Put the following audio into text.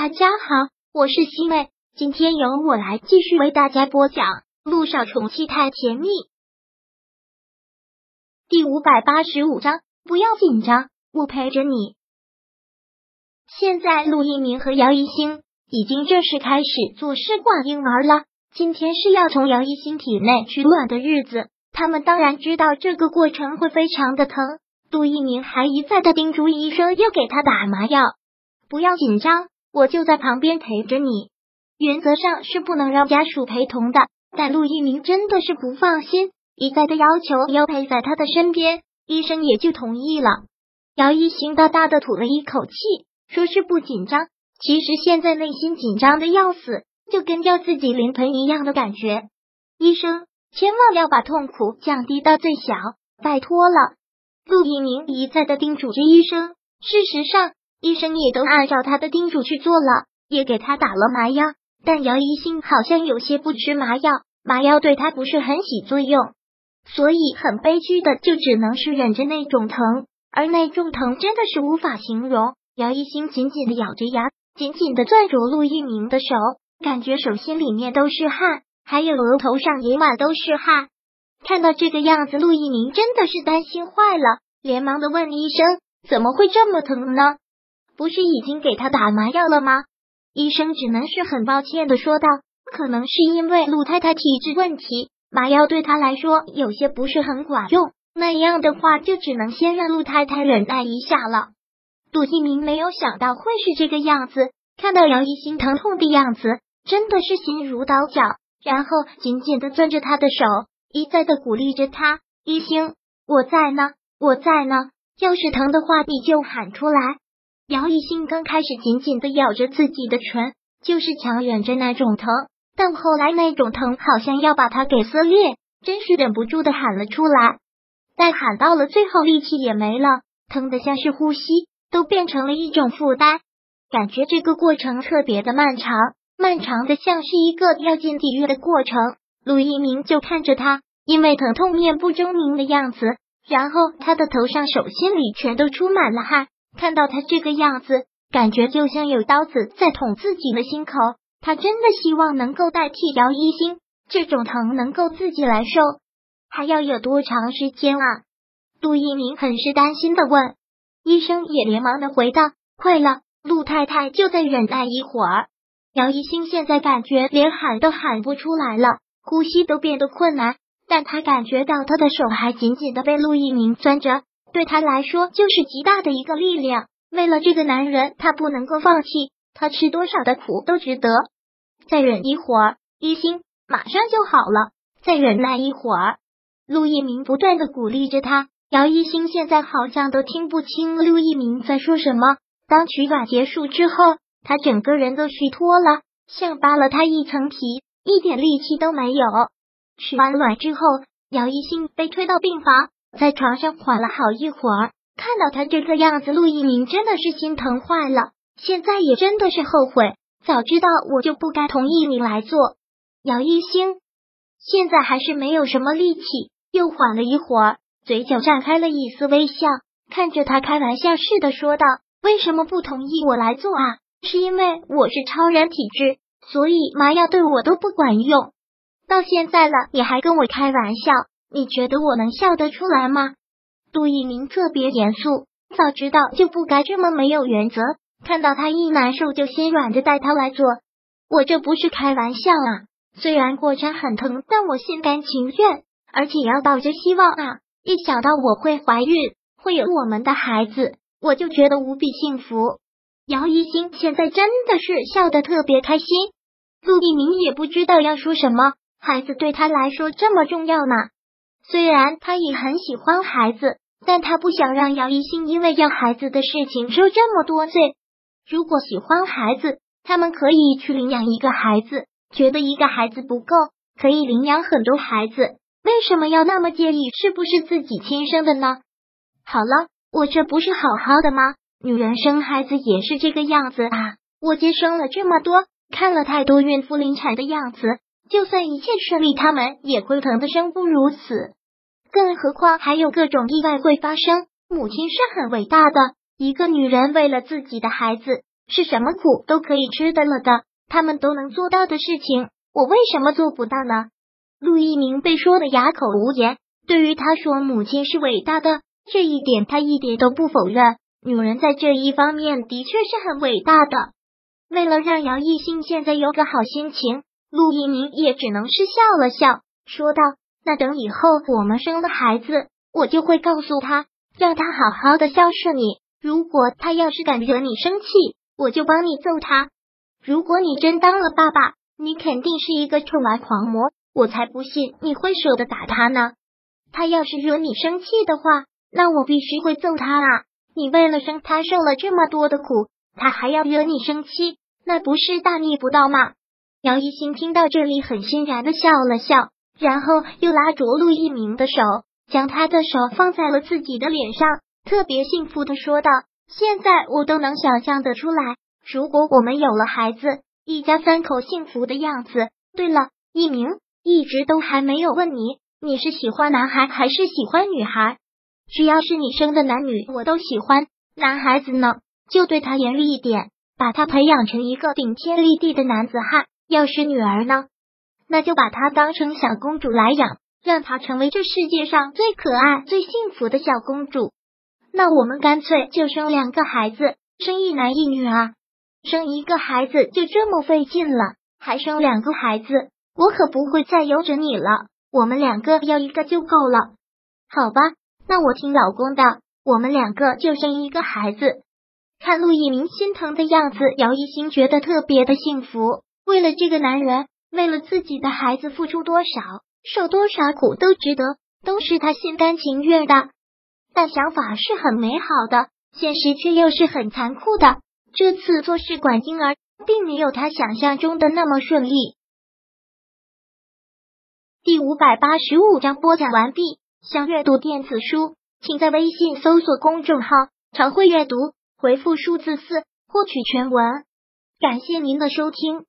大家好，我是西妹，今天由我来继续为大家播讲《路上宠妻太甜蜜》第五百八十五章。不要紧张，我陪着你。现在陆一鸣和姚一星已经正式开始做试管婴儿了。今天是要从姚一星体内取卵的日子，他们当然知道这个过程会非常的疼。陆一鸣还一再的叮嘱医生要给他打麻药，不要紧张。我就在旁边陪着你，原则上是不能让家属陪同的。但陆一鸣真的是不放心，一再的要求要陪在他的身边，医生也就同意了。姚一星大大的吐了一口气，说是不紧张，其实现在内心紧张的要死，就跟掉自己临盆一样的感觉。医生，千万要把痛苦降低到最小，拜托了。陆一鸣一再的叮嘱着医生。事实上。医生也都按照他的叮嘱去做了，也给他打了麻药，但姚一星好像有些不吃麻药，麻药对他不是很起作用，所以很悲剧的就只能是忍着那种疼，而那种疼真的是无法形容。姚一星紧紧的咬着牙，紧紧的攥着陆一鸣的手，感觉手心里面都是汗，还有额头上也满都是汗。看到这个样子，陆一鸣真的是担心坏了，连忙的问医生：“怎么会这么疼呢？”不是已经给他打麻药了吗？医生只能是很抱歉的说道：“可能是因为陆太太体质问题，麻药对她来说有些不是很管用。那样的话，就只能先让陆太太忍耐一下了。”杜一鸣没有想到会是这个样子，看到姚一心疼痛的样子，真的是心如刀绞，然后紧紧的攥着他的手，一再的鼓励着他：“一星，我在呢，我在呢，要是疼的话，你就喊出来。”姚一兴刚开始紧紧的咬着自己的唇，就是强忍着那种疼，但后来那种疼好像要把他给撕裂，真是忍不住的喊了出来。但喊到了最后，力气也没了，疼的像是呼吸都变成了一种负担，感觉这个过程特别的漫长，漫长的像是一个要进地狱的过程。陆一鸣就看着他，因为疼痛面不狰狞的样子，然后他的头上、手心里全都出满了汗。看到他这个样子，感觉就像有刀子在捅自己的心口。他真的希望能够代替姚一星，这种疼能够自己来受，还要有多长时间啊？陆一鸣很是担心的问。医生也连忙的回道：“快了，陆太太就再忍耐一会儿。”姚一星现在感觉连喊都喊不出来了，呼吸都变得困难，但他感觉到他的手还紧紧的被陆一鸣攥着。对他来说就是极大的一个力量。为了这个男人，他不能够放弃。他吃多少的苦都值得。再忍一会儿，一心马上就好了。再忍耐一会儿，陆一鸣不断的鼓励着他。姚一星现在好像都听不清陆一鸣在说什么。当取卵结束之后，他整个人都虚脱了，像扒了他一层皮，一点力气都没有。取完卵之后，姚一星被推到病房。在床上缓了好一会儿，看到他这个样子，陆一鸣真的是心疼坏了。现在也真的是后悔，早知道我就不该同意你来做。姚一星现在还是没有什么力气，又缓了一会儿，嘴角绽开了一丝微笑，看着他开玩笑似的说道：“为什么不同意我来做啊？是因为我是超人体质，所以麻药对我都不管用。到现在了，你还跟我开玩笑？”你觉得我能笑得出来吗？杜一鸣特别严肃，早知道就不该这么没有原则。看到他一难受就心软着带他来做，我这不是开玩笑啊！虽然过程很疼，但我心甘情愿，而且要抱着希望啊！一想到我会怀孕，会有我们的孩子，我就觉得无比幸福。姚一星现在真的是笑得特别开心。陆一鸣也不知道要说什么，孩子对他来说这么重要呢。虽然他也很喜欢孩子，但他不想让姚一星因为要孩子的事情受这么多罪。如果喜欢孩子，他们可以去领养一个孩子；觉得一个孩子不够，可以领养很多孩子。为什么要那么介意是不是自己亲生的呢？好了，我这不是好好的吗？女人生孩子也是这个样子啊！我接生了这么多，看了太多孕妇临产的样子，就算一切顺利，他们也会疼得生不如死。更何况还有各种意外会发生。母亲是很伟大的，一个女人为了自己的孩子是什么苦都可以吃的了的，他们都能做到的事情，我为什么做不到呢？陆一鸣被说的哑口无言。对于他说母亲是伟大的这一点，他一点都不否认。女人在这一方面的确是很伟大的。为了让姚艺兴现在有个好心情，陆一鸣也只能是笑了笑，说道：“那等以后我们生了孩子，我就会告诉他，让他好好的孝顺你。如果他要是敢惹你生气，我就帮你揍他。如果你真当了爸爸，你肯定是一个宠儿狂魔，我才不信你会舍得打他呢。他要是惹你生气的话，那我必须会揍他啊！你为了生他受了这么多的苦，他还要惹你生气，那不是大逆不道吗？姚一新听到这里，很欣然的笑了笑，然后又拉着陆一鸣的手，将他的手放在了自己的脸上，特别幸福的说道：“现在我都能想象得出来，如果我们有了孩子，一家三口幸福的样子。对了，一鸣一直都还没有问你。”你是喜欢男孩还是喜欢女孩？只要是你生的男女，我都喜欢。男孩子呢，就对他严厉一点，把他培养成一个顶天立地的男子汉；要是女儿呢，那就把她当成小公主来养，让她成为这世界上最可爱、最幸福的小公主。那我们干脆就生两个孩子，生一男一女啊！生一个孩子就这么费劲了，还生两个孩子，我可不会再由着你了。我们两个要一个就够了，好吧？那我听老公的，我们两个就生一个孩子。看陆一鸣心疼的样子，姚一新觉得特别的幸福。为了这个男人，为了自己的孩子付出多少，受多少苦都值得，都是他心甘情愿的。但想法是很美好的，现实却又是很残酷的。这次做试管婴儿，并没有他想象中的那么顺利。第五百八十五章播讲完毕。想阅读电子书，请在微信搜索公众号“常会阅读”，回复数字四获取全文。感谢您的收听。